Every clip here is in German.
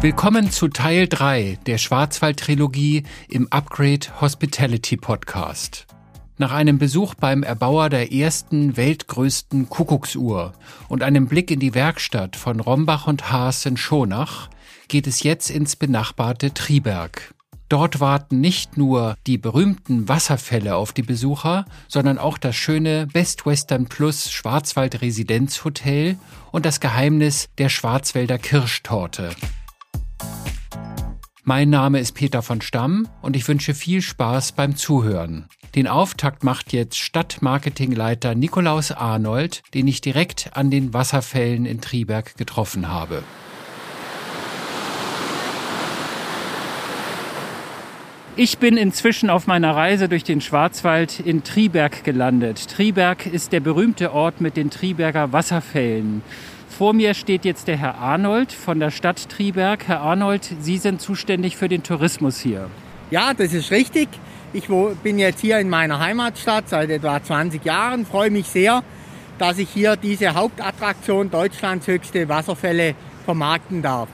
Willkommen zu Teil 3 der Schwarzwald-Trilogie im Upgrade Hospitality Podcast. Nach einem Besuch beim Erbauer der ersten weltgrößten Kuckucksuhr und einem Blick in die Werkstatt von Rombach und Haas in Schonach geht es jetzt ins benachbarte Triberg. Dort warten nicht nur die berühmten Wasserfälle auf die Besucher, sondern auch das schöne Best Western Plus Schwarzwald Residenzhotel und das Geheimnis der Schwarzwälder Kirschtorte. Mein Name ist Peter von Stamm und ich wünsche viel Spaß beim Zuhören. Den Auftakt macht jetzt Stadtmarketingleiter Nikolaus Arnold, den ich direkt an den Wasserfällen in Triberg getroffen habe. Ich bin inzwischen auf meiner Reise durch den Schwarzwald in Triberg gelandet. Triberg ist der berühmte Ort mit den Triberger Wasserfällen. Vor mir steht jetzt der Herr Arnold von der Stadt Triberg. Herr Arnold, Sie sind zuständig für den Tourismus hier. Ja, das ist richtig. Ich bin jetzt hier in meiner Heimatstadt seit etwa 20 Jahren, freue mich sehr, dass ich hier diese Hauptattraktion Deutschlands höchste Wasserfälle vermarkten darf.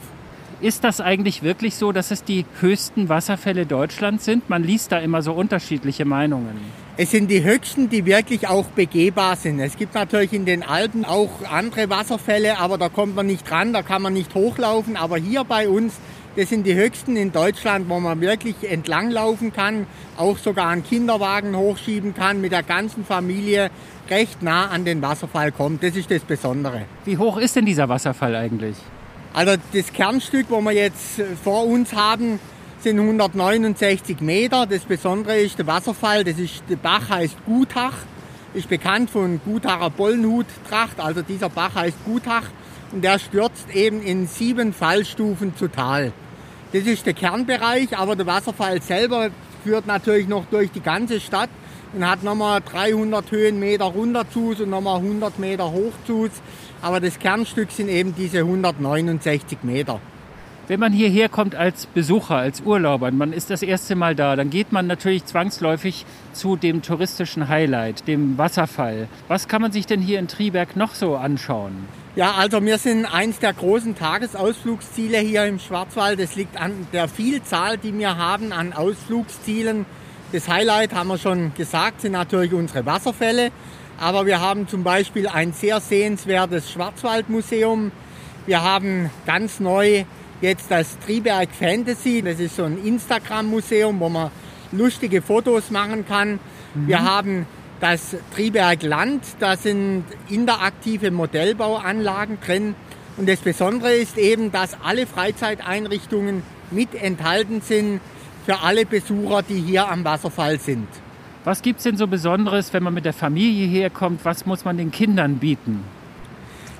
Ist das eigentlich wirklich so, dass es die höchsten Wasserfälle Deutschlands sind? Man liest da immer so unterschiedliche Meinungen. Es sind die höchsten, die wirklich auch begehbar sind. Es gibt natürlich in den Alpen auch andere Wasserfälle, aber da kommt man nicht ran, da kann man nicht hochlaufen. Aber hier bei uns, das sind die höchsten in Deutschland, wo man wirklich entlanglaufen kann, auch sogar einen Kinderwagen hochschieben kann, mit der ganzen Familie recht nah an den Wasserfall kommt. Das ist das Besondere. Wie hoch ist denn dieser Wasserfall eigentlich? Also das Kernstück, wo wir jetzt vor uns haben, sind 169 Meter. Das Besondere ist der Wasserfall, das ist, der Bach heißt Gutach, ist bekannt von Gutacher Bollnhuttracht, also dieser Bach heißt Gutach und der stürzt eben in sieben Fallstufen zu Tal. Das ist der Kernbereich, aber der Wasserfall selber führt natürlich noch durch die ganze Stadt und hat nochmal 300 Höhenmeter runter zu und nochmal 100 Meter hoch zu. Aber das Kernstück sind eben diese 169 Meter. Wenn man hierher kommt als Besucher, als Urlauber, man ist das erste Mal da, dann geht man natürlich zwangsläufig zu dem touristischen Highlight, dem Wasserfall. Was kann man sich denn hier in Triberg noch so anschauen? Ja, also wir sind eins der großen Tagesausflugsziele hier im Schwarzwald. Das liegt an der Vielzahl, die wir haben an Ausflugszielen. Das Highlight, haben wir schon gesagt, sind natürlich unsere Wasserfälle. Aber wir haben zum Beispiel ein sehr sehenswertes Schwarzwaldmuseum. Wir haben ganz neu jetzt das Triberg Fantasy. Das ist so ein Instagram-Museum, wo man lustige Fotos machen kann. Mhm. Wir haben das Triberg Land, da sind interaktive Modellbauanlagen drin. Und das Besondere ist eben, dass alle Freizeiteinrichtungen mit enthalten sind für alle Besucher, die hier am Wasserfall sind. Was gibt es denn so Besonderes, wenn man mit der Familie herkommt? Was muss man den Kindern bieten?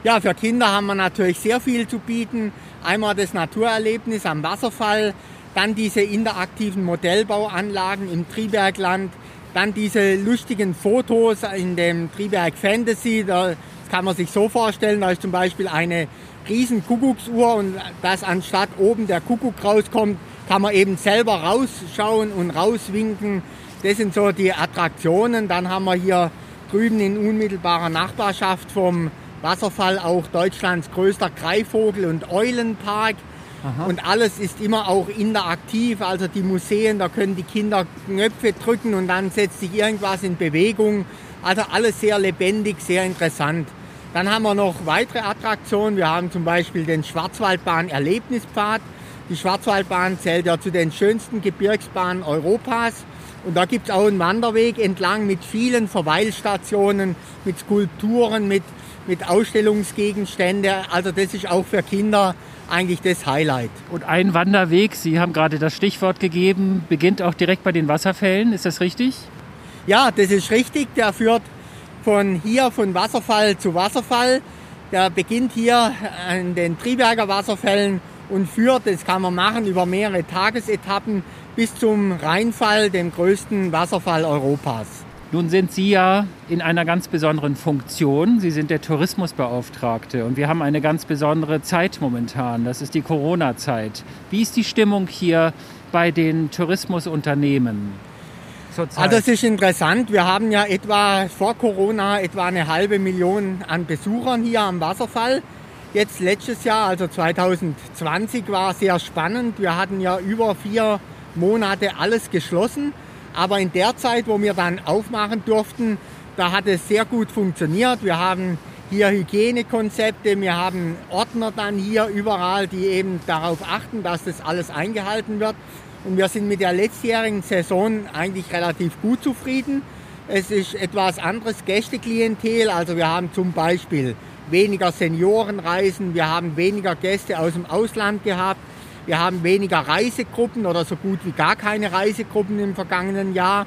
Ja, für Kinder haben wir natürlich sehr viel zu bieten. Einmal das Naturerlebnis am Wasserfall, dann diese interaktiven Modellbauanlagen im Tribergland, dann diese lustigen Fotos in dem Triberg Fantasy. Das kann man sich so vorstellen, da ist zum Beispiel eine riesen Kuckucksuhr und dass anstatt oben der Kuckuck rauskommt, kann man eben selber rausschauen und rauswinken. Das sind so die Attraktionen. Dann haben wir hier drüben in unmittelbarer Nachbarschaft vom Wasserfall auch Deutschlands größter Greifvogel- und Eulenpark. Aha. Und alles ist immer auch interaktiv. Also die Museen, da können die Kinder Knöpfe drücken und dann setzt sich irgendwas in Bewegung. Also alles sehr lebendig, sehr interessant. Dann haben wir noch weitere Attraktionen. Wir haben zum Beispiel den Schwarzwaldbahn Erlebnispfad. Die Schwarzwaldbahn zählt ja zu den schönsten Gebirgsbahnen Europas. Und da gibt es auch einen Wanderweg entlang mit vielen Verweilstationen, mit Skulpturen, mit mit Ausstellungsgegenständen. Also das ist auch für Kinder eigentlich das Highlight. Und ein Wanderweg, Sie haben gerade das Stichwort gegeben, beginnt auch direkt bei den Wasserfällen. Ist das richtig? Ja, das ist richtig. Der führt von hier, von Wasserfall zu Wasserfall. Der beginnt hier an den Triberger Wasserfällen und führt, das kann man machen, über mehrere Tagesetappen bis zum Rheinfall, dem größten Wasserfall Europas. Nun sind Sie ja in einer ganz besonderen Funktion. Sie sind der Tourismusbeauftragte und wir haben eine ganz besondere Zeit momentan. Das ist die Corona-Zeit. Wie ist die Stimmung hier bei den Tourismusunternehmen? Zurzeit? Also es ist interessant. Wir haben ja etwa vor Corona etwa eine halbe Million an Besuchern hier am Wasserfall. Jetzt letztes Jahr, also 2020, war sehr spannend. Wir hatten ja über vier Monate alles geschlossen. Aber in der Zeit, wo wir dann aufmachen durften, da hat es sehr gut funktioniert. Wir haben hier Hygienekonzepte, wir haben Ordner dann hier überall, die eben darauf achten, dass das alles eingehalten wird. Und wir sind mit der letztjährigen Saison eigentlich relativ gut zufrieden. Es ist etwas anderes Gästeklientel, also wir haben zum Beispiel weniger Seniorenreisen, wir haben weniger Gäste aus dem Ausland gehabt, wir haben weniger Reisegruppen oder so gut wie gar keine Reisegruppen im vergangenen Jahr.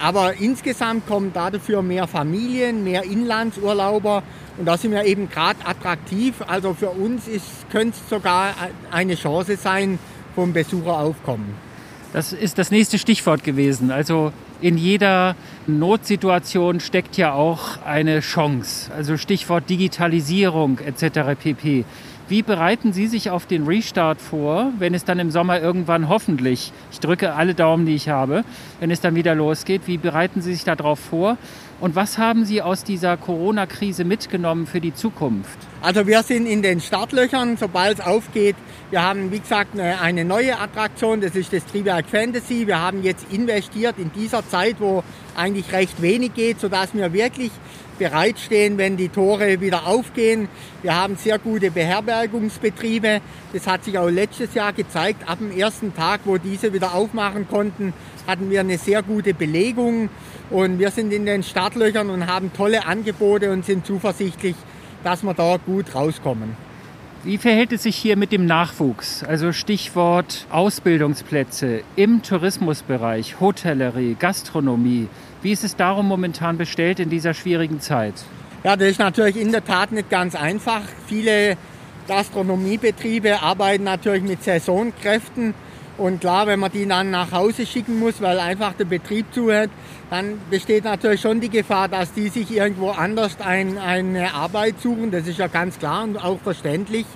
Aber insgesamt kommen dafür mehr Familien, mehr Inlandsurlauber und da sind wir eben gerade attraktiv. Also für uns könnte es sogar eine Chance sein vom Besucheraufkommen. Das ist das nächste Stichwort gewesen. Also in jeder Notsituation steckt ja auch eine Chance. Also Stichwort Digitalisierung etc. pp. Wie bereiten Sie sich auf den Restart vor, wenn es dann im Sommer irgendwann hoffentlich, ich drücke alle Daumen, die ich habe, wenn es dann wieder losgeht, wie bereiten Sie sich darauf vor? Und was haben Sie aus dieser Corona-Krise mitgenommen für die Zukunft? Also wir sind in den Startlöchern, sobald es aufgeht. Wir haben, wie gesagt, eine neue Attraktion, das ist das Triebwerk Fantasy. Wir haben jetzt investiert in dieser Zeit, wo eigentlich recht wenig geht, sodass wir wirklich bereitstehen, wenn die Tore wieder aufgehen. Wir haben sehr gute Beherbergungsbetriebe. Das hat sich auch letztes Jahr gezeigt. Ab dem ersten Tag, wo diese wieder aufmachen konnten, hatten wir eine sehr gute Belegung. Und wir sind in den Startlöchern und haben tolle Angebote und sind zuversichtlich, dass wir da gut rauskommen. Wie verhält es sich hier mit dem Nachwuchs? Also Stichwort Ausbildungsplätze im Tourismusbereich, Hotellerie, Gastronomie. Wie ist es darum momentan bestellt in dieser schwierigen Zeit? Ja, das ist natürlich in der Tat nicht ganz einfach. Viele Gastronomiebetriebe arbeiten natürlich mit Saisonkräften. Und klar, wenn man die dann nach Hause schicken muss, weil einfach der Betrieb zuhört, dann besteht natürlich schon die Gefahr, dass die sich irgendwo anders ein, eine Arbeit suchen. Das ist ja ganz klar und auch verständlich.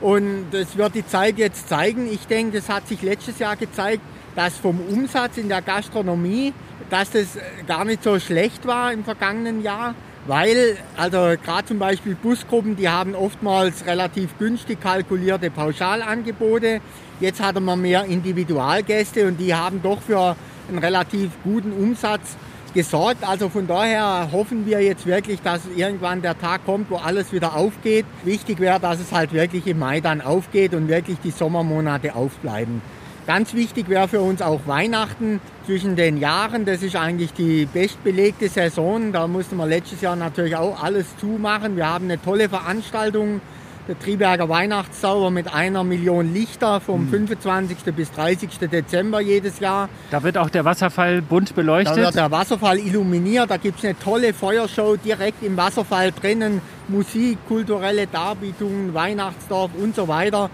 Und das wird die Zeit jetzt zeigen. Ich denke, das hat sich letztes Jahr gezeigt, dass vom Umsatz in der Gastronomie, dass das gar nicht so schlecht war im vergangenen Jahr. Weil, also gerade zum Beispiel Busgruppen, die haben oftmals relativ günstig kalkulierte Pauschalangebote. Jetzt hat man mehr Individualgäste und die haben doch für einen relativ guten Umsatz gesorgt. Also von daher hoffen wir jetzt wirklich, dass irgendwann der Tag kommt, wo alles wieder aufgeht. Wichtig wäre, dass es halt wirklich im Mai dann aufgeht und wirklich die Sommermonate aufbleiben. Ganz wichtig wäre für uns auch Weihnachten zwischen den Jahren. Das ist eigentlich die bestbelegte Saison. Da musste man letztes Jahr natürlich auch alles zumachen. Wir haben eine tolle Veranstaltung der Triberger Weihnachtszauber mit einer Million Lichter vom mhm. 25. bis 30. Dezember jedes Jahr. Da wird auch der Wasserfall bunt beleuchtet? Da wird der Wasserfall illuminiert. Da gibt es eine tolle Feuershow direkt im Wasserfall drinnen. Musik, kulturelle Darbietungen, Weihnachtsdorf und so weiter.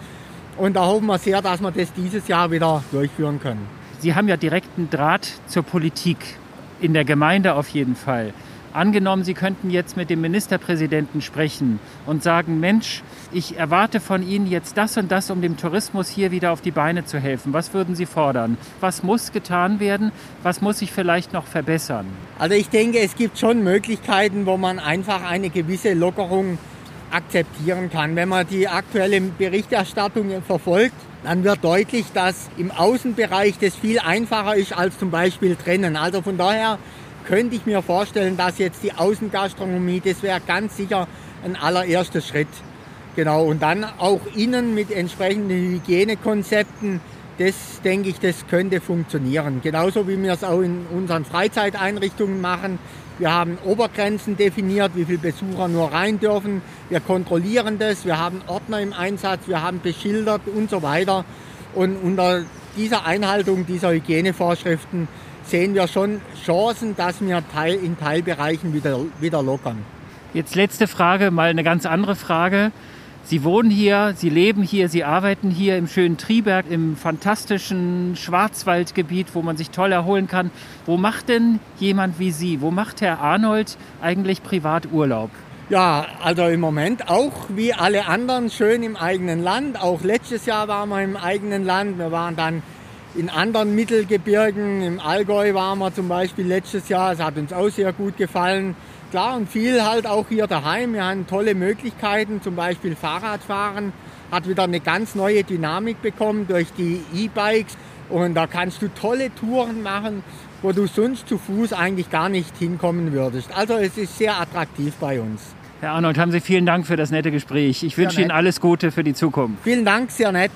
Und da hoffen wir sehr, dass wir das dieses Jahr wieder durchführen können. Sie haben ja direkten Draht zur Politik, in der Gemeinde auf jeden Fall. Angenommen, Sie könnten jetzt mit dem Ministerpräsidenten sprechen und sagen, Mensch, ich erwarte von Ihnen jetzt das und das, um dem Tourismus hier wieder auf die Beine zu helfen. Was würden Sie fordern? Was muss getan werden? Was muss sich vielleicht noch verbessern? Also ich denke, es gibt schon Möglichkeiten, wo man einfach eine gewisse Lockerung akzeptieren kann. Wenn man die aktuelle Berichterstattung verfolgt, dann wird deutlich, dass im Außenbereich das viel einfacher ist als zum Beispiel drinnen. Also von daher könnte ich mir vorstellen, dass jetzt die Außengastronomie, das wäre ganz sicher ein allererster Schritt. Genau, und dann auch innen mit entsprechenden Hygienekonzepten, das denke ich, das könnte funktionieren. Genauso wie wir es auch in unseren Freizeiteinrichtungen machen. Wir haben Obergrenzen definiert, wie viele Besucher nur rein dürfen. Wir kontrollieren das, wir haben Ordner im Einsatz, wir haben beschildert und so weiter. Und unter dieser Einhaltung dieser Hygienevorschriften sehen wir schon Chancen, dass wir in Teilbereichen wieder, wieder lockern. Jetzt letzte Frage, mal eine ganz andere Frage. Sie wohnen hier, Sie leben hier, Sie arbeiten hier im schönen Triberg, im fantastischen Schwarzwaldgebiet, wo man sich toll erholen kann. Wo macht denn jemand wie Sie, wo macht Herr Arnold eigentlich Privaturlaub? Ja, also im Moment auch wie alle anderen schön im eigenen Land. Auch letztes Jahr waren wir im eigenen Land. Wir waren dann in anderen Mittelgebirgen. Im Allgäu waren wir zum Beispiel letztes Jahr. Es hat uns auch sehr gut gefallen. Klar und viel halt auch hier daheim. Wir haben tolle Möglichkeiten, zum Beispiel Fahrradfahren hat wieder eine ganz neue Dynamik bekommen durch die E-Bikes. Und da kannst du tolle Touren machen, wo du sonst zu Fuß eigentlich gar nicht hinkommen würdest. Also es ist sehr attraktiv bei uns. Herr Arnold, haben Sie vielen Dank für das nette Gespräch. Ich wünsche Ihnen alles Gute für die Zukunft. Vielen Dank, sehr nett.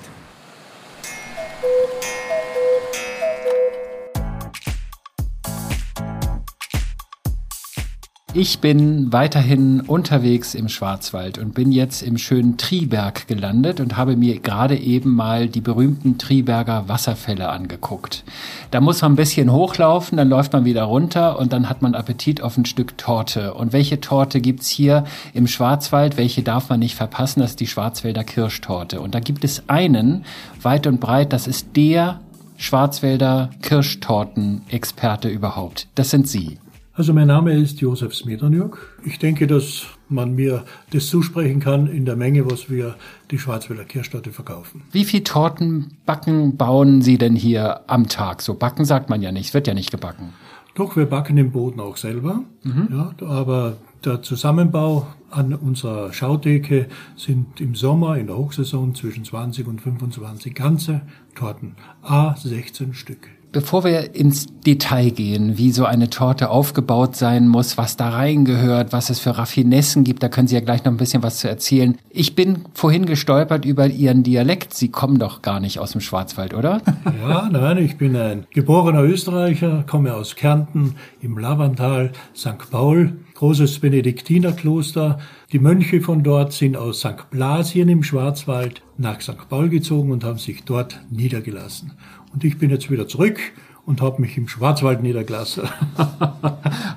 Ich bin weiterhin unterwegs im Schwarzwald und bin jetzt im schönen Triberg gelandet und habe mir gerade eben mal die berühmten Triberger Wasserfälle angeguckt. Da muss man ein bisschen hochlaufen, dann läuft man wieder runter und dann hat man Appetit auf ein Stück Torte. Und welche Torte gibt's hier im Schwarzwald? Welche darf man nicht verpassen? Das ist die Schwarzwälder Kirschtorte. Und da gibt es einen, weit und breit, das ist der Schwarzwälder Kirschtorten-Experte überhaupt. Das sind Sie. Also mein Name ist Josef Smetanjuk. Ich denke, dass man mir das zusprechen kann in der Menge, was wir die Schwarzwälder Kirschtorte verkaufen. Wie viel Tortenbacken bauen Sie denn hier am Tag? So backen sagt man ja nicht, wird ja nicht gebacken. Doch, wir backen den Boden auch selber. Mhm. Ja, aber der Zusammenbau an unserer Schautheke sind im Sommer in der Hochsaison zwischen 20 und 25 ganze Torten, a 16 Stück. Bevor wir ins Detail gehen, wie so eine Torte aufgebaut sein muss, was da reingehört, was es für Raffinessen gibt, da können Sie ja gleich noch ein bisschen was zu erzählen. Ich bin vorhin gestolpert über Ihren Dialekt. Sie kommen doch gar nicht aus dem Schwarzwald, oder? Ja, nein, ich bin ein geborener Österreicher, komme aus Kärnten im Lavantal, St. Paul, großes Benediktinerkloster. Die Mönche von dort sind aus St. Blasien im Schwarzwald nach St. Paul gezogen und haben sich dort niedergelassen. Und ich bin jetzt wieder zurück und habe mich im Schwarzwald niedergelassen.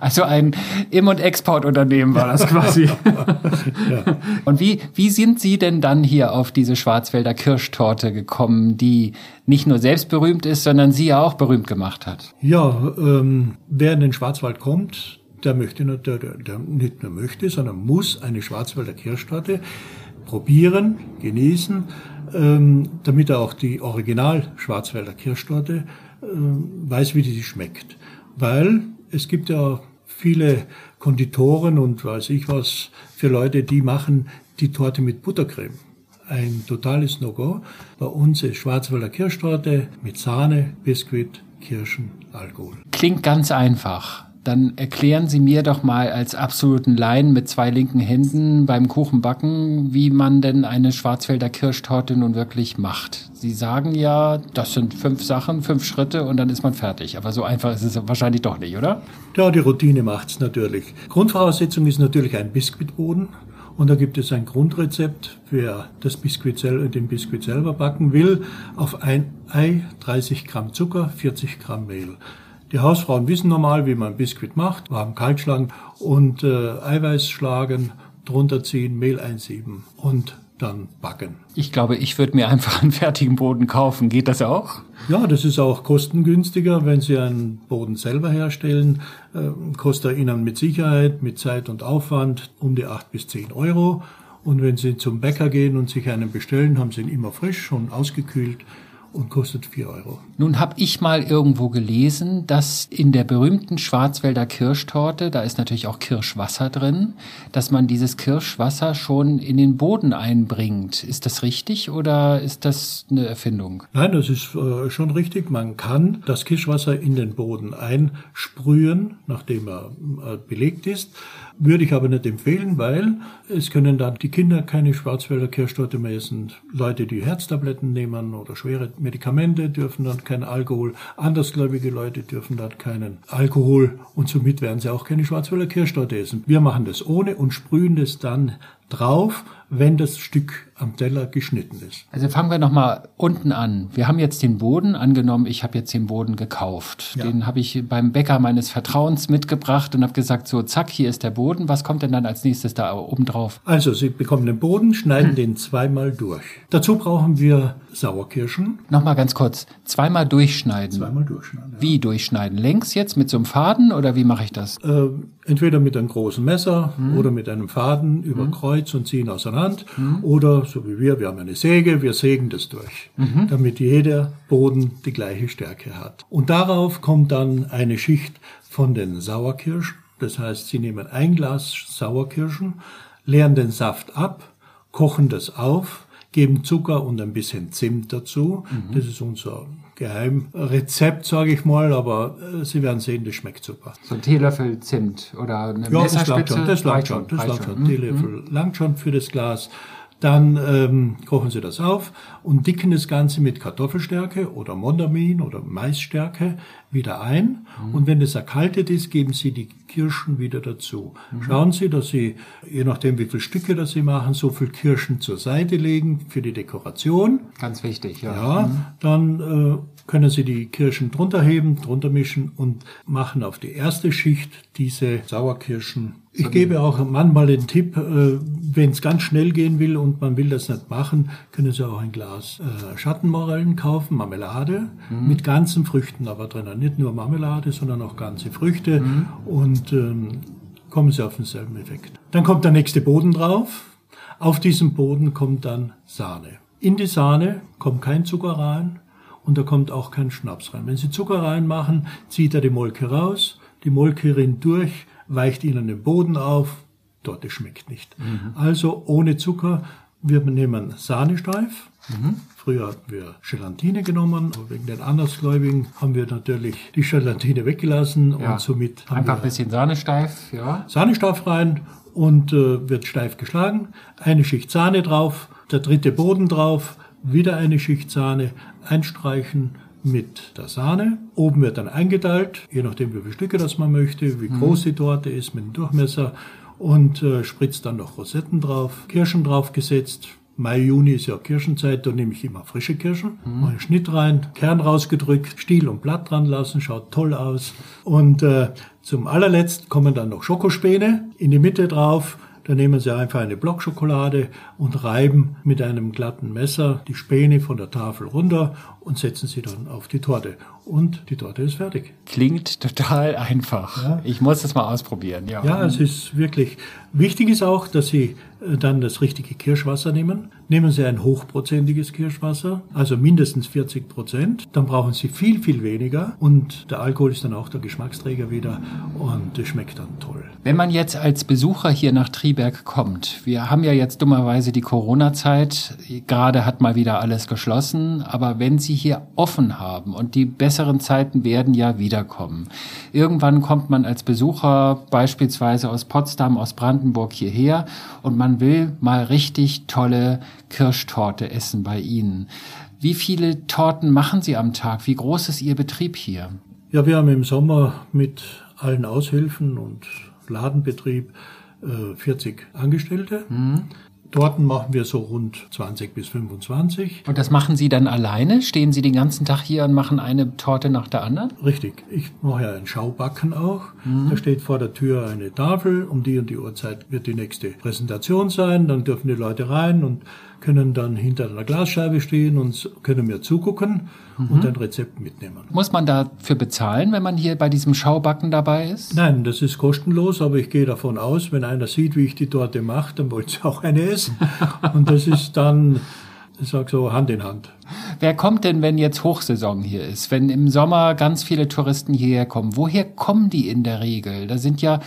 Also ein Im- und Exportunternehmen war das quasi. ja. Und wie, wie sind Sie denn dann hier auf diese Schwarzwälder Kirschtorte gekommen, die nicht nur selbst berühmt ist, sondern Sie ja auch berühmt gemacht hat? Ja, ähm, wer in den Schwarzwald kommt, der möchte nicht, der, der nicht nur möchte, sondern muss eine Schwarzwälder Kirschtorte probieren, genießen ähm, damit er auch die Original Schwarzwälder Kirschtorte äh, weiß, wie die schmeckt. Weil es gibt ja viele Konditoren und weiß ich was für Leute, die machen die Torte mit Buttercreme. Ein totales No-Go. Bei uns ist Schwarzwälder Kirschtorte mit Sahne, Biskuit, Kirschen, Alkohol. Klingt ganz einfach dann erklären Sie mir doch mal als absoluten Laien mit zwei linken Händen beim Kuchenbacken, wie man denn eine Schwarzwälder Kirschtorte nun wirklich macht. Sie sagen ja, das sind fünf Sachen, fünf Schritte und dann ist man fertig. Aber so einfach ist es wahrscheinlich doch nicht, oder? Ja, die Routine macht's natürlich. Grundvoraussetzung ist natürlich ein Biskuitboden. Und da gibt es ein Grundrezept, wer das Biskuit den Biskuit selber backen will. Auf ein Ei 30 Gramm Zucker, 40 Gramm Mehl. Die Hausfrauen wissen normal, wie man Biskuit macht, warm kalt schlagen und äh, Eiweiß schlagen, drunter ziehen, Mehl einsieben und dann backen. Ich glaube, ich würde mir einfach einen fertigen Boden kaufen. Geht das auch? Ja, das ist auch kostengünstiger, wenn Sie einen Boden selber herstellen. Äh, kostet er Ihnen mit Sicherheit, mit Zeit und Aufwand um die acht bis zehn Euro. Und wenn Sie zum Bäcker gehen und sich einen bestellen, haben Sie ihn immer frisch, schon ausgekühlt und kostet 4 Euro. Nun habe ich mal irgendwo gelesen, dass in der berühmten Schwarzwälder Kirschtorte, da ist natürlich auch Kirschwasser drin, dass man dieses Kirschwasser schon in den Boden einbringt. Ist das richtig oder ist das eine Erfindung? Nein, das ist äh, schon richtig. Man kann das Kirschwasser in den Boden einsprühen, nachdem er äh, belegt ist. Würde ich aber nicht empfehlen, weil es können dann die Kinder keine Schwarzwälder Kirschtorte mehr essen. Leute, die Herztabletten nehmen oder schwere Medikamente dürfen dann keinen Alkohol. Andersgläubige Leute dürfen dann keinen Alkohol und somit werden sie auch keine Schwarzwälder Kirschtorte essen. Wir machen das ohne und sprühen das dann drauf, wenn das Stück am Teller geschnitten ist. Also fangen wir nochmal unten an. Wir haben jetzt den Boden, angenommen, ich habe jetzt den Boden gekauft. Ja. Den habe ich beim Bäcker meines Vertrauens mitgebracht und habe gesagt, so zack, hier ist der Boden. Was kommt denn dann als nächstes da oben drauf? Also Sie bekommen den Boden, schneiden hm. den zweimal durch. Dazu brauchen wir Sauerkirschen. Nochmal ganz kurz, zweimal durchschneiden. Zweimal durchschneiden. Ja. Wie durchschneiden? Längs jetzt mit so einem Faden oder wie mache ich das? Äh, entweder mit einem großen Messer hm. oder mit einem Faden über hm. Kreuz und ziehen auseinander. Oder so wie wir, wir haben eine Säge, wir sägen das durch, damit jeder Boden die gleiche Stärke hat. Und darauf kommt dann eine Schicht von den Sauerkirschen. Das heißt, Sie nehmen ein Glas Sauerkirschen, leeren den Saft ab, kochen das auf, geben Zucker und ein bisschen Zimt dazu. Mhm. Das ist unser Geheimrezept, sage ich mal, aber äh, Sie werden sehen, das schmeckt super. So ein Teelöffel Zimt oder eine ja, Messerspitze? Das langt schon, das langt schon. Das langt schon. Teelöffel mhm. langt schon für das Glas. Dann ähm, kochen Sie das auf und dicken das Ganze mit Kartoffelstärke oder Mondamin oder Maisstärke wieder ein. Mhm. Und wenn es erkaltet ist, geben Sie die Kirschen wieder dazu. Mhm. Schauen Sie, dass Sie, je nachdem wie viele Stücke das Sie machen, so viel Kirschen zur Seite legen für die Dekoration. Ganz wichtig, ja. Ja, mhm. dann äh, können Sie die Kirschen drunter heben, drunter mischen und machen auf die erste Schicht diese Sauerkirschen. Ich gebe auch manchmal den Tipp, äh, wenn es ganz schnell gehen will und man will das nicht machen, können Sie auch ein Glas äh, Schattenmorellen kaufen, Marmelade, mhm. mit ganzen Früchten aber drinnen. Nicht nur Marmelade, sondern auch ganze Früchte mhm. und ähm, kommen Sie auf denselben Effekt. Dann kommt der nächste Boden drauf. Auf diesem Boden kommt dann Sahne. In die Sahne kommt kein Zucker rein, und da kommt auch kein Schnaps rein. Wenn Sie Zucker reinmachen, zieht er die Molke raus, die Molke rinnt durch, weicht Ihnen den Boden auf, dort schmeckt nicht. Mhm. Also ohne Zucker, wir nehmen Sahnesteif. Mhm. Früher hatten wir Gelatine genommen, aber wegen den Andersgläubigen haben wir natürlich die Gelatine weggelassen ja. und somit einfach ein bisschen Sahnesteif, ja. Sahnesteif rein und äh, wird steif geschlagen, eine Schicht Sahne drauf, der dritte Boden drauf, wieder eine Schicht Sahne einstreichen mit der Sahne. Oben wird dann eingeteilt, je nachdem wie viele Stücke das man möchte, wie mhm. groß die Torte ist mit dem Durchmesser und äh, spritzt dann noch Rosetten drauf, Kirschen draufgesetzt. Mai, Juni ist ja Kirschenzeit, da nehme ich immer frische Kirschen, mhm. mache einen Schnitt rein, Kern rausgedrückt, Stiel und Blatt dran lassen, schaut toll aus. Und äh, zum allerletzt kommen dann noch Schokospäne in die Mitte drauf, da nehmen Sie einfach eine Blockschokolade und reiben mit einem glatten Messer die Späne von der Tafel runter und setzen sie dann auf die Torte. Und die Torte ist fertig. Klingt total einfach. Ja. Ich muss das mal ausprobieren. Ja, ja es ist wirklich. Wichtig ist auch, dass Sie äh, dann das richtige Kirschwasser nehmen. Nehmen Sie ein hochprozentiges Kirschwasser, also mindestens 40 Prozent. Dann brauchen Sie viel, viel weniger. Und der Alkohol ist dann auch der Geschmacksträger wieder. Und es schmeckt dann toll. Wenn man jetzt als Besucher hier nach Triberg kommt, wir haben ja jetzt dummerweise die Corona-Zeit. Gerade hat mal wieder alles geschlossen. Aber wenn Sie hier offen haben und die besseren Zeiten werden ja wiederkommen. Irgendwann kommt man als Besucher beispielsweise aus Potsdam, aus Brandenburg hierher und man will mal richtig tolle Kirschtorte essen bei Ihnen. Wie viele Torten machen Sie am Tag? Wie groß ist Ihr Betrieb hier? Ja, wir haben im Sommer mit allen Aushilfen und Ladenbetrieb 40 äh, Angestellte. Mhm. Torten machen wir so rund 20 bis 25. Und das machen Sie dann alleine? Stehen Sie den ganzen Tag hier und machen eine Torte nach der anderen? Richtig. Ich mache ja ein Schaubacken auch. Mhm. Da steht vor der Tür eine Tafel. Um die und die Uhrzeit wird die nächste Präsentation sein. Dann dürfen die Leute rein und können dann hinter einer Glasscheibe stehen und können mir zugucken mhm. und ein Rezept mitnehmen. Muss man dafür bezahlen, wenn man hier bei diesem Schaubacken dabei ist? Nein, das ist kostenlos, aber ich gehe davon aus, wenn einer sieht, wie ich die Torte mache, dann wollte sie auch eine essen. und das ist dann ich sag so Hand in Hand. Wer kommt denn, wenn jetzt Hochsaison hier ist? Wenn im Sommer ganz viele Touristen hierher kommen, woher kommen die in der Regel? Da sind ja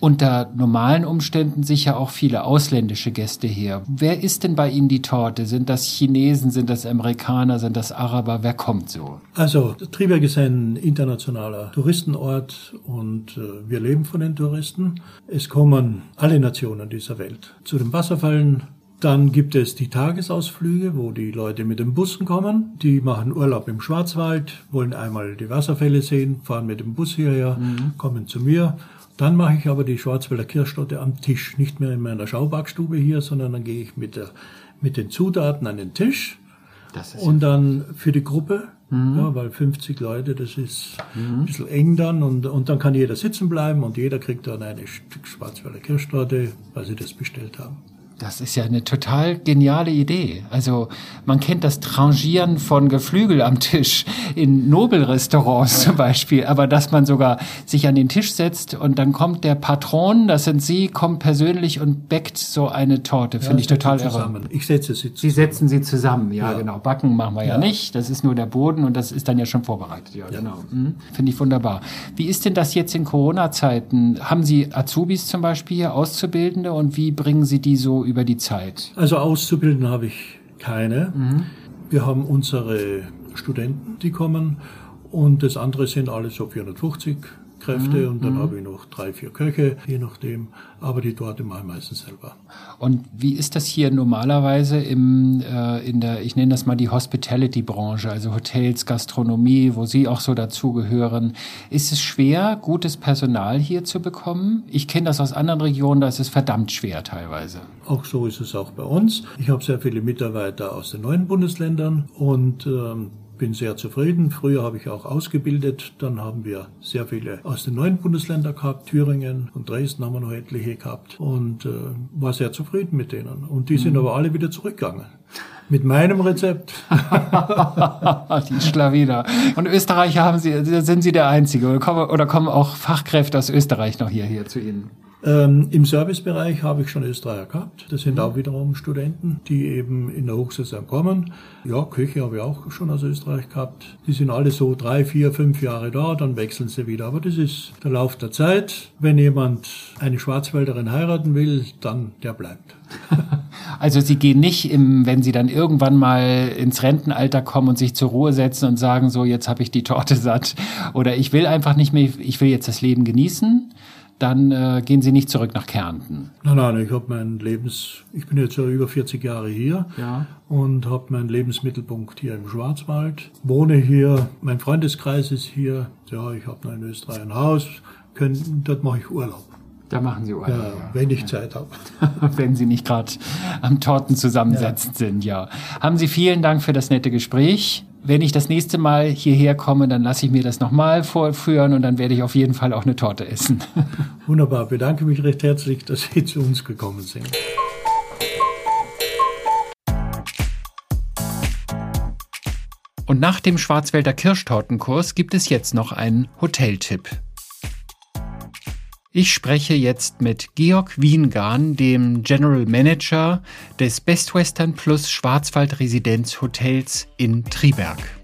unter normalen Umständen sicher auch viele ausländische Gäste hier. Wer isst denn bei Ihnen die Torte? Sind das Chinesen, sind das Amerikaner, sind das Araber? Wer kommt so? Also Triberg ist ein internationaler Touristenort und äh, wir leben von den Touristen. Es kommen alle Nationen dieser Welt zu den Wasserfallen. Dann gibt es die Tagesausflüge, wo die Leute mit den Bussen kommen. Die machen Urlaub im Schwarzwald, wollen einmal die Wasserfälle sehen, fahren mit dem Bus hierher, mhm. kommen zu mir dann mache ich aber die Schwarzwälder Kirschtorte am Tisch. Nicht mehr in meiner Schaubackstube hier, sondern dann gehe ich mit, der, mit den Zutaten an den Tisch. und dann für die Gruppe, mhm. ja, weil 50 Leute, das ist mhm. ein bisschen eng dann. Und, und dann kann jeder sitzen bleiben und jeder kriegt dann eine Stück Schwarzwälder Kirschtorte, weil sie das bestellt haben. Das ist ja eine total geniale Idee. Also man kennt das Trangieren von Geflügel am Tisch in Nobelrestaurants zum Beispiel, aber dass man sogar sich an den Tisch setzt und dann kommt der Patron, das sind Sie, kommt persönlich und bäckt so eine Torte, finde ja, ich total irre. Ich setze sie zusammen. Sie setzen sie zusammen, ja, ja. genau. Backen machen wir ja. ja. nicht, das ist nur der Boden und das ist dann ja schon vorbereitet. Ja, genau. Mhm. Finde ich wunderbar. Wie ist denn das jetzt in Corona-Zeiten? Haben Sie Azubis zum Beispiel, Auszubildende und wie bringen Sie die so über die Zeit? Also Auszubildende habe ich keine. Mhm. Wir haben unsere Studenten, die kommen und das andere sind alles so 450 Kräfte mhm. und dann mhm. habe ich noch drei, vier Köche, je nachdem. Aber die Torte mache ich meistens selber. Und wie ist das hier normalerweise im, äh, in der, ich nenne das mal die Hospitality-Branche, also Hotels, Gastronomie, wo Sie auch so dazugehören? Ist es schwer, gutes Personal hier zu bekommen? Ich kenne das aus anderen Regionen, da ist es verdammt schwer teilweise. Auch so ist es auch bei uns. Ich habe sehr viele Mitarbeiter aus den neuen Bundesländern und ähm, bin sehr zufrieden. Früher habe ich auch ausgebildet. Dann haben wir sehr viele aus den neuen Bundesländern gehabt. Thüringen und Dresden haben wir noch etliche gehabt. Und äh, war sehr zufrieden mit denen. Und die sind mhm. aber alle wieder zurückgegangen. Mit meinem Rezept. die Schlawiner. Und Österreicher haben Sie, sind Sie der Einzige? Oder kommen, oder kommen auch Fachkräfte aus Österreich noch hierher zu Ihnen? Ähm, Im Servicebereich habe ich schon Österreicher gehabt. Das sind auch wiederum Studenten, die eben in der Hochsaison kommen. Ja, Köche habe ich auch schon aus Österreich gehabt. Die sind alle so drei, vier, fünf Jahre da, dann wechseln sie wieder. Aber das ist der Lauf der Zeit. Wenn jemand eine Schwarzwälderin heiraten will, dann der bleibt. Also Sie gehen nicht, im, wenn Sie dann irgendwann mal ins Rentenalter kommen und sich zur Ruhe setzen und sagen, so jetzt habe ich die Torte satt oder ich will einfach nicht mehr, ich will jetzt das Leben genießen, dann äh, gehen Sie nicht zurück nach Kärnten. Nein, nein, ich habe mein Lebens, ich bin jetzt ja über 40 Jahre hier ja. und habe meinen Lebensmittelpunkt hier im Schwarzwald. Wohne hier, mein Freundeskreis ist hier. Ja, ich habe noch in Österreich ein Haus. Können, dort mache ich Urlaub. Da machen Sie Urlaub. Ja, wenn ich Zeit habe. wenn Sie nicht gerade am Torten zusammensetzen ja. sind, ja. Haben Sie vielen Dank für das nette Gespräch wenn ich das nächste Mal hierher komme, dann lasse ich mir das nochmal vorführen und dann werde ich auf jeden Fall auch eine Torte essen. Wunderbar, bedanke mich recht herzlich, dass Sie zu uns gekommen sind. Und nach dem Schwarzwälder Kirschtortenkurs gibt es jetzt noch einen Hoteltipp. Ich spreche jetzt mit Georg Wiengarn, dem General Manager des Best Western Plus Schwarzwald Residenz Hotels in Triberg.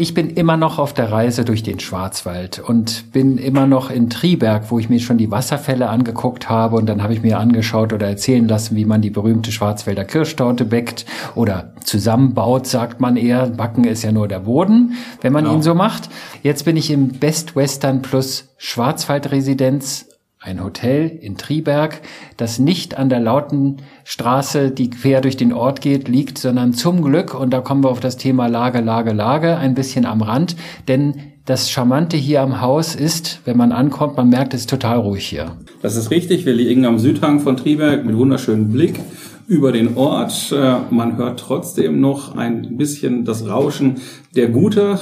Ich bin immer noch auf der Reise durch den Schwarzwald und bin immer noch in Triberg, wo ich mir schon die Wasserfälle angeguckt habe und dann habe ich mir angeschaut oder erzählen lassen, wie man die berühmte Schwarzwälder Kirschtorte bäckt oder zusammenbaut, sagt man eher. Backen ist ja nur der Boden, wenn man genau. ihn so macht. Jetzt bin ich im Best Western Plus Schwarzwaldresidenz ein Hotel in Triberg, das nicht an der lauten Straße, die quer durch den Ort geht, liegt, sondern zum Glück, und da kommen wir auf das Thema Lage, Lage, Lage, ein bisschen am Rand, denn das Charmante hier am Haus ist, wenn man ankommt, man merkt, es ist total ruhig hier. Das ist richtig. Wir liegen am Südhang von Triberg mit wunderschönem Blick über den Ort. Äh, man hört trotzdem noch ein bisschen das Rauschen der Gute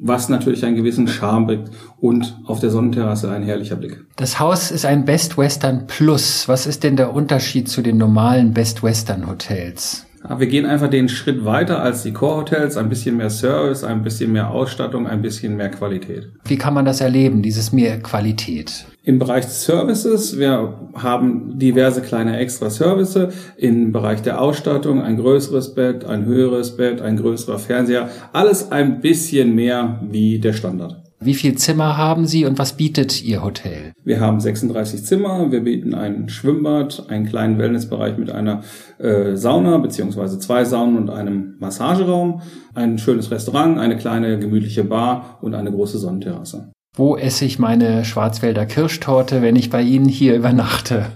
was natürlich einen gewissen Charme bringt und auf der Sonnenterrasse ein herrlicher Blick. Das Haus ist ein Best Western Plus. Was ist denn der Unterschied zu den normalen Best Western Hotels? Wir gehen einfach den Schritt weiter als die Core-Hotels, ein bisschen mehr Service, ein bisschen mehr Ausstattung, ein bisschen mehr Qualität. Wie kann man das erleben, dieses mehr Qualität? Im Bereich des Services, wir haben diverse kleine extra Services. Im Bereich der Ausstattung ein größeres Bett, ein höheres Bett, ein größerer Fernseher. Alles ein bisschen mehr wie der Standard. Wie viel Zimmer haben Sie und was bietet Ihr Hotel? Wir haben 36 Zimmer. Wir bieten ein Schwimmbad, einen kleinen Wellnessbereich mit einer äh, Sauna beziehungsweise zwei Saunen und einem Massageraum, ein schönes Restaurant, eine kleine gemütliche Bar und eine große Sonnenterrasse. Wo esse ich meine Schwarzwälder Kirschtorte, wenn ich bei Ihnen hier übernachte?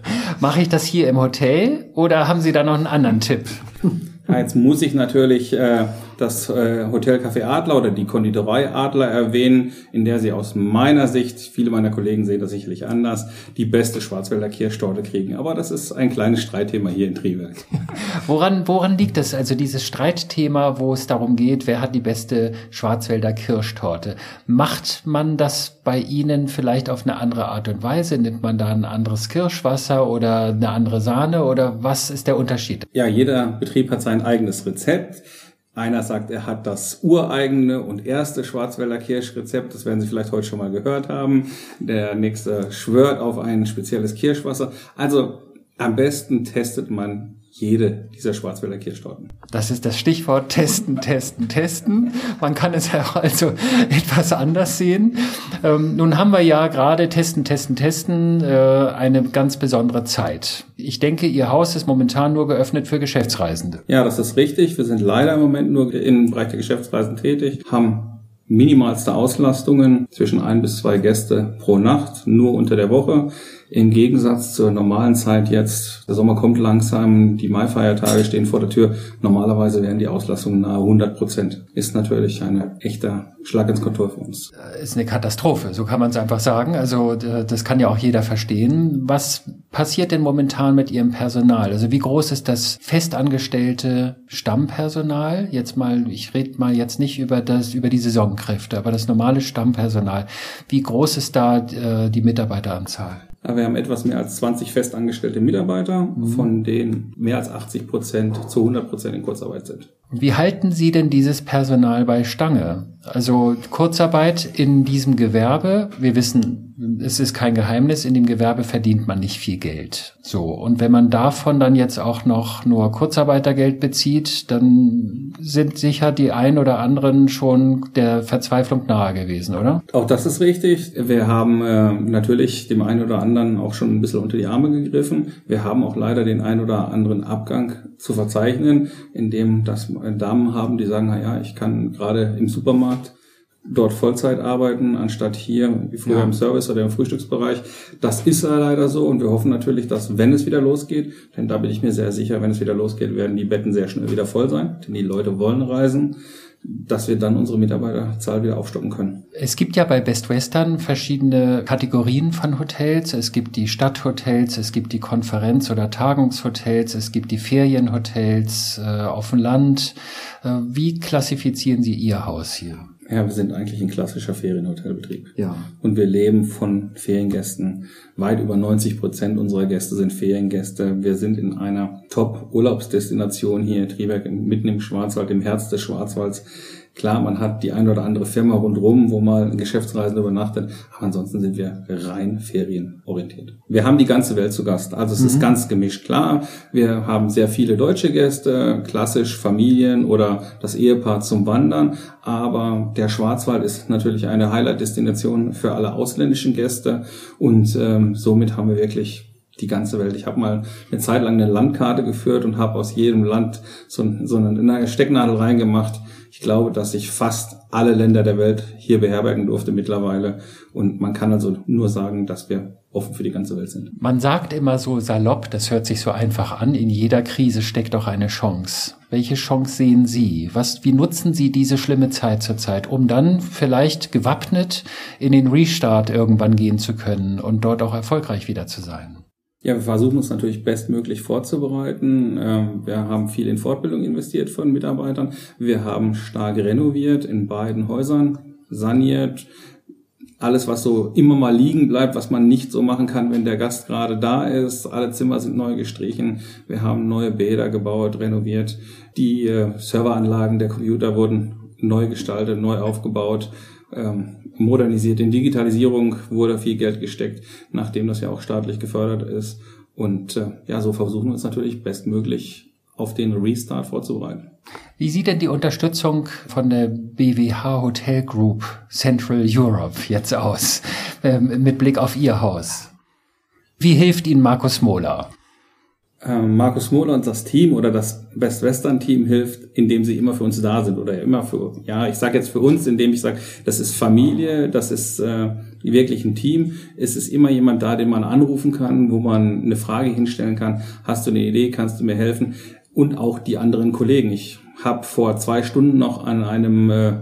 Mache ich das hier im Hotel oder haben Sie da noch einen anderen Tipp? Jetzt muss ich natürlich äh, das äh, Hotel Café Adler oder die Konditorei Adler erwähnen, in der sie aus meiner Sicht, viele meiner Kollegen sehen das sicherlich anders, die beste Schwarzwälder Kirschtorte kriegen. Aber das ist ein kleines Streitthema hier in Triberg. woran, woran liegt das? Also dieses Streitthema, wo es darum geht, wer hat die beste Schwarzwälder Kirschtorte? Macht man das bei Ihnen vielleicht auf eine andere Art und Weise? Nimmt man da ein anderes Kirschwasser oder eine andere Sahne oder was ist der Unterschied? Ja, jeder Betrieb hat sein eigenes Rezept. Einer sagt, er hat das ureigene und erste Schwarzwälder Kirschrezept. Das werden Sie vielleicht heute schon mal gehört haben. Der nächste schwört auf ein spezielles Kirschwasser. Also am besten testet man jede dieser Schwarzwälder Kirschtorten. Das ist das Stichwort testen, testen, testen. Man kann es ja auch also etwas anders sehen. Ähm, nun haben wir ja gerade testen, testen, testen äh, eine ganz besondere Zeit. Ich denke, Ihr Haus ist momentan nur geöffnet für Geschäftsreisende. Ja, das ist richtig. Wir sind leider im Moment nur im Bereich der Geschäftsreisen tätig, haben minimalste Auslastungen zwischen ein bis zwei Gäste pro Nacht, nur unter der Woche. Im Gegensatz zur normalen Zeit jetzt, der Sommer kommt langsam, die Maifeiertage stehen vor der Tür. Normalerweise wären die Auslastungen nahe 100 Prozent. Ist natürlich ein echter Schlag ins Kontor für uns. Ist eine Katastrophe, so kann man es einfach sagen. Also das kann ja auch jeder verstehen. Was passiert denn momentan mit Ihrem Personal? Also wie groß ist das festangestellte Stammpersonal? Jetzt mal, ich rede mal jetzt nicht über das, über die Saisonkräfte, aber das normale Stammpersonal. Wie groß ist da äh, die Mitarbeiteranzahl? Wir haben etwas mehr als 20 festangestellte Mitarbeiter, mhm. von denen mehr als 80 Prozent zu 100 Prozent in Kurzarbeit sind. Wie halten Sie denn dieses Personal bei Stange? Also Kurzarbeit in diesem Gewerbe, wir wissen, es ist kein Geheimnis, in dem Gewerbe verdient man nicht viel Geld. So. Und wenn man davon dann jetzt auch noch nur Kurzarbeitergeld bezieht, dann sind sicher die ein oder anderen schon der Verzweiflung nahe gewesen, oder? Auch das ist richtig. Wir haben äh, natürlich dem einen oder anderen auch schon ein bisschen unter die Arme gegriffen. Wir haben auch leider den einen oder anderen Abgang zu verzeichnen, in dem das Damen haben, die sagen, na ja, ich kann gerade im Supermarkt dort Vollzeit arbeiten, anstatt hier wie früher ja. im Service oder im Frühstücksbereich. Das ist leider so und wir hoffen natürlich, dass wenn es wieder losgeht, denn da bin ich mir sehr sicher, wenn es wieder losgeht, werden die Betten sehr schnell wieder voll sein, denn die Leute wollen reisen dass wir dann unsere Mitarbeiterzahl wieder aufstocken können. Es gibt ja bei Best Western verschiedene Kategorien von Hotels. Es gibt die Stadthotels, es gibt die Konferenz- oder Tagungshotels, es gibt die Ferienhotels äh, auf dem Land. Äh, wie klassifizieren Sie Ihr Haus hier? Ja, wir sind eigentlich ein klassischer Ferienhotelbetrieb. Ja. Und wir leben von Feriengästen. Weit über 90 Prozent unserer Gäste sind Feriengäste. Wir sind in einer Top-Urlaubsdestination hier in Triberg, mitten im Schwarzwald, im Herz des Schwarzwalds. Klar, man hat die ein oder andere Firma rundherum, wo mal ein Geschäftsreisender übernachtet, aber ansonsten sind wir rein ferienorientiert. Wir haben die ganze Welt zu Gast, also es mhm. ist ganz gemischt. Klar, wir haben sehr viele deutsche Gäste, klassisch Familien oder das Ehepaar zum Wandern, aber der Schwarzwald ist natürlich eine Highlight-Destination für alle ausländischen Gäste und ähm, somit haben wir wirklich die ganze Welt. Ich habe mal eine Zeit lang eine Landkarte geführt und habe aus jedem Land so, so eine Stecknadel reingemacht ich glaube, dass ich fast alle Länder der Welt hier beherbergen durfte mittlerweile. Und man kann also nur sagen, dass wir offen für die ganze Welt sind. Man sagt immer so salopp, das hört sich so einfach an, in jeder Krise steckt doch eine Chance. Welche Chance sehen Sie? Was, wie nutzen Sie diese schlimme Zeit zurzeit, um dann vielleicht gewappnet in den Restart irgendwann gehen zu können und dort auch erfolgreich wieder zu sein? Ja, wir versuchen uns natürlich bestmöglich vorzubereiten. Ähm, wir haben viel in Fortbildung investiert von Mitarbeitern. Wir haben stark renoviert in beiden Häusern, saniert. Alles, was so immer mal liegen bleibt, was man nicht so machen kann, wenn der Gast gerade da ist. Alle Zimmer sind neu gestrichen. Wir haben neue Bäder gebaut, renoviert. Die äh, Serveranlagen der Computer wurden neu gestaltet, neu aufgebaut. Ähm, modernisiert. In Digitalisierung wurde viel Geld gesteckt, nachdem das ja auch staatlich gefördert ist. Und äh, ja, so versuchen wir uns natürlich bestmöglich auf den Restart vorzubereiten. Wie sieht denn die Unterstützung von der BWH Hotel Group Central Europe jetzt aus, ähm, mit Blick auf Ihr Haus? Wie hilft Ihnen Markus Mohler? Ähm, Markus Mohler und das Team oder das Best Western Team hilft, indem sie immer für uns da sind oder immer für, ja, ich sage jetzt für uns, indem ich sage, das ist Familie, das ist äh, wirklich ein Team. Es ist immer jemand da, den man anrufen kann, wo man eine Frage hinstellen kann. Hast du eine Idee? Kannst du mir helfen? und auch die anderen Kollegen. Ich habe vor zwei Stunden noch an einem äh,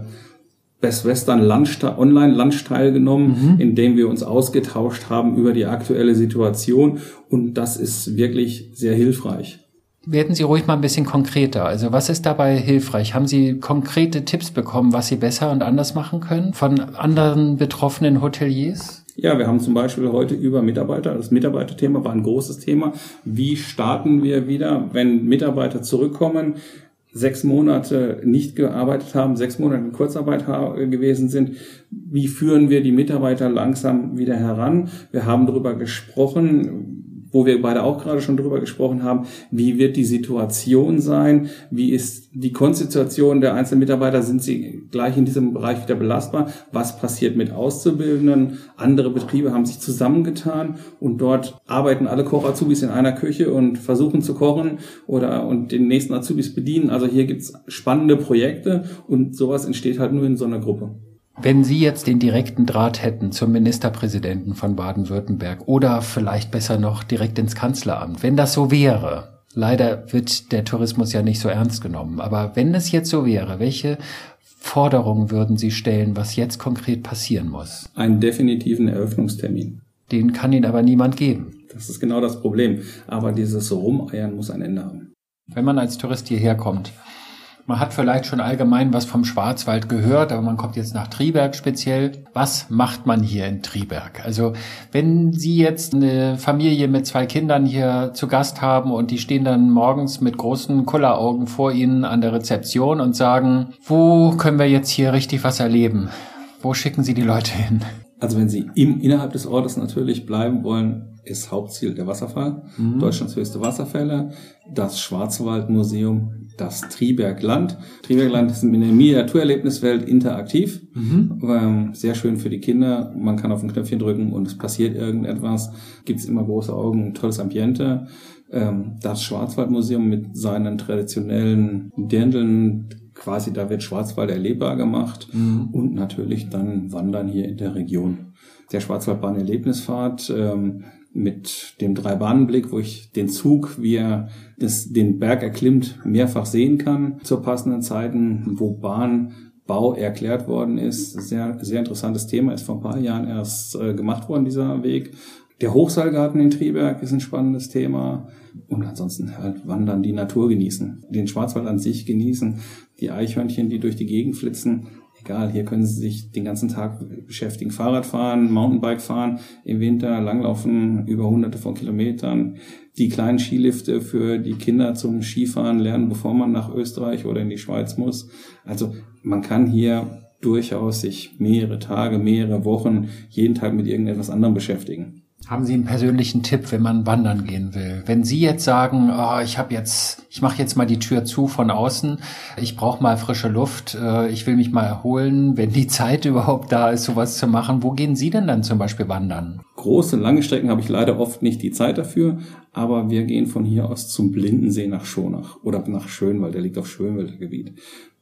Best Western Lunch, Online-Lunch teilgenommen, mhm. in dem wir uns ausgetauscht haben über die aktuelle Situation und das ist wirklich sehr hilfreich. Werden Sie ruhig mal ein bisschen konkreter. Also was ist dabei hilfreich? Haben Sie konkrete Tipps bekommen, was Sie besser und anders machen können von anderen betroffenen Hoteliers? Ja, wir haben zum Beispiel heute über Mitarbeiter, das Mitarbeiterthema war ein großes Thema. Wie starten wir wieder, wenn Mitarbeiter zurückkommen? Sechs Monate nicht gearbeitet haben, sechs Monate in Kurzarbeit gewesen sind. Wie führen wir die Mitarbeiter langsam wieder heran? Wir haben darüber gesprochen, wo wir beide auch gerade schon drüber gesprochen haben, wie wird die Situation sein, wie ist die Konstitution der einzelnen Mitarbeiter, sind sie gleich in diesem Bereich wieder belastbar, was passiert mit Auszubildenden, andere Betriebe haben sich zusammengetan und dort arbeiten alle Koch-Azubis in einer Küche und versuchen zu kochen oder und den nächsten Azubis bedienen. Also hier gibt's spannende Projekte und sowas entsteht halt nur in so einer Gruppe. Wenn Sie jetzt den direkten Draht hätten zum Ministerpräsidenten von Baden-Württemberg oder vielleicht besser noch direkt ins Kanzleramt, wenn das so wäre, leider wird der Tourismus ja nicht so ernst genommen, aber wenn es jetzt so wäre, welche Forderungen würden Sie stellen, was jetzt konkret passieren muss? Einen definitiven Eröffnungstermin. Den kann Ihnen aber niemand geben. Das ist genau das Problem. Aber dieses Rumeiern muss ein Ende haben. Wenn man als Tourist hierher kommt, man hat vielleicht schon allgemein was vom Schwarzwald gehört, aber man kommt jetzt nach Triberg speziell. Was macht man hier in Triberg? Also wenn Sie jetzt eine Familie mit zwei Kindern hier zu Gast haben und die stehen dann morgens mit großen Kulleraugen vor Ihnen an der Rezeption und sagen, wo können wir jetzt hier richtig was erleben? Wo schicken Sie die Leute hin? Also wenn Sie im, innerhalb des Ortes natürlich bleiben wollen, ist Hauptziel der Wasserfall. Mhm. Deutschlands höchste Wasserfälle, das Schwarzwaldmuseum, das Tribergland. Tribergland ist eine Miniaturerlebniswelt interaktiv. Mhm. Ähm, sehr schön für die Kinder. Man kann auf ein Knöpfchen drücken und es passiert irgendetwas. Gibt es immer große Augen, tolles Ambiente. Ähm, das Schwarzwaldmuseum mit seinen traditionellen Dirndeln, quasi da wird Schwarzwald erlebbar gemacht. Mhm. Und natürlich dann Wandern hier in der Region. Der Schwarzwaldbahn Erlebnisfahrt ähm, mit dem Drei-Bahnen-Blick, wo ich den Zug, wie er das, den Berg erklimmt, mehrfach sehen kann zur passenden Zeiten, wo Bahnbau erklärt worden ist. Sehr, sehr interessantes Thema, ist vor ein paar Jahren erst äh, gemacht worden, dieser Weg. Der Hochseilgarten in Triberg ist ein spannendes Thema. Und ansonsten halt wandern, die Natur genießen, den Schwarzwald an sich genießen, die Eichhörnchen, die durch die Gegend flitzen egal, hier können sie sich den ganzen Tag beschäftigen. Fahrrad fahren, Mountainbike fahren, im Winter langlaufen über hunderte von Kilometern. Die kleinen Skilifte für die Kinder zum Skifahren lernen, bevor man nach Österreich oder in die Schweiz muss. Also man kann hier durchaus sich mehrere Tage, mehrere Wochen, jeden Tag mit irgendetwas anderem beschäftigen. Haben Sie einen persönlichen Tipp, wenn man wandern gehen will? Wenn Sie jetzt sagen, oh, ich habe jetzt, ich mache jetzt mal die Tür zu von außen, ich brauche mal frische Luft, äh, ich will mich mal erholen, wenn die Zeit überhaupt da ist, sowas zu machen, wo gehen Sie denn dann zum Beispiel wandern? Große, lange Strecken habe ich leider oft nicht die Zeit dafür, aber wir gehen von hier aus zum Blindensee nach Schonach oder nach Schönwald, der liegt auf Schönwälder Gebiet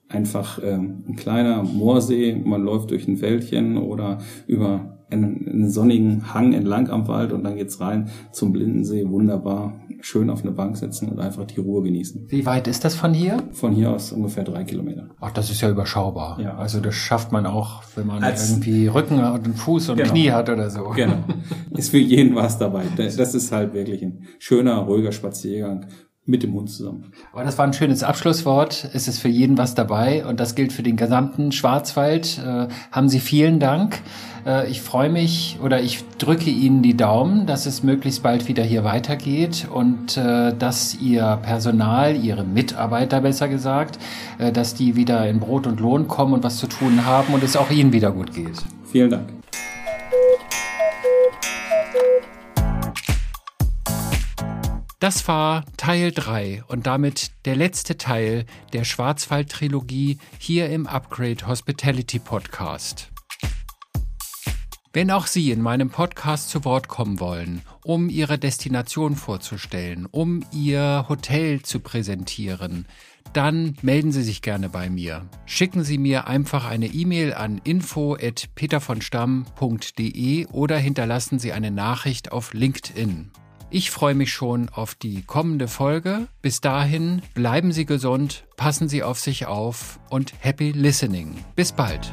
einfach ähm, ein kleiner Moorsee, man läuft durch ein Wäldchen oder über einen, einen sonnigen Hang entlang am Wald und dann geht's rein zum Blindensee. Wunderbar. Schön auf eine Bank sitzen und einfach die Ruhe genießen. Wie weit ist das von hier? Von hier aus ungefähr drei Kilometer. Ach, das ist ja überschaubar. Ja. Also das schafft man auch, wenn man Als, irgendwie Rücken und Fuß und genau. Knie hat oder so. Genau. Ist für jeden was dabei. Das ist halt wirklich ein schöner, ruhiger Spaziergang mit dem Hund zusammen. Aber das war ein schönes Abschlusswort. Es ist für jeden was dabei und das gilt für den gesamten Schwarzwald. Äh, haben Sie vielen Dank. Äh, ich freue mich oder ich drücke Ihnen die Daumen, dass es möglichst bald wieder hier weitergeht und äh, dass Ihr Personal, Ihre Mitarbeiter besser gesagt, äh, dass die wieder in Brot und Lohn kommen und was zu tun haben und es auch Ihnen wieder gut geht. Vielen Dank. Das war Teil 3 und damit der letzte Teil der Schwarzwald-Trilogie hier im Upgrade Hospitality Podcast. Wenn auch Sie in meinem Podcast zu Wort kommen wollen, um Ihre Destination vorzustellen, um Ihr Hotel zu präsentieren, dann melden Sie sich gerne bei mir. Schicken Sie mir einfach eine E-Mail an info@petervonstamm.de oder hinterlassen Sie eine Nachricht auf LinkedIn. Ich freue mich schon auf die kommende Folge. Bis dahin bleiben Sie gesund, passen Sie auf sich auf und happy listening. Bis bald.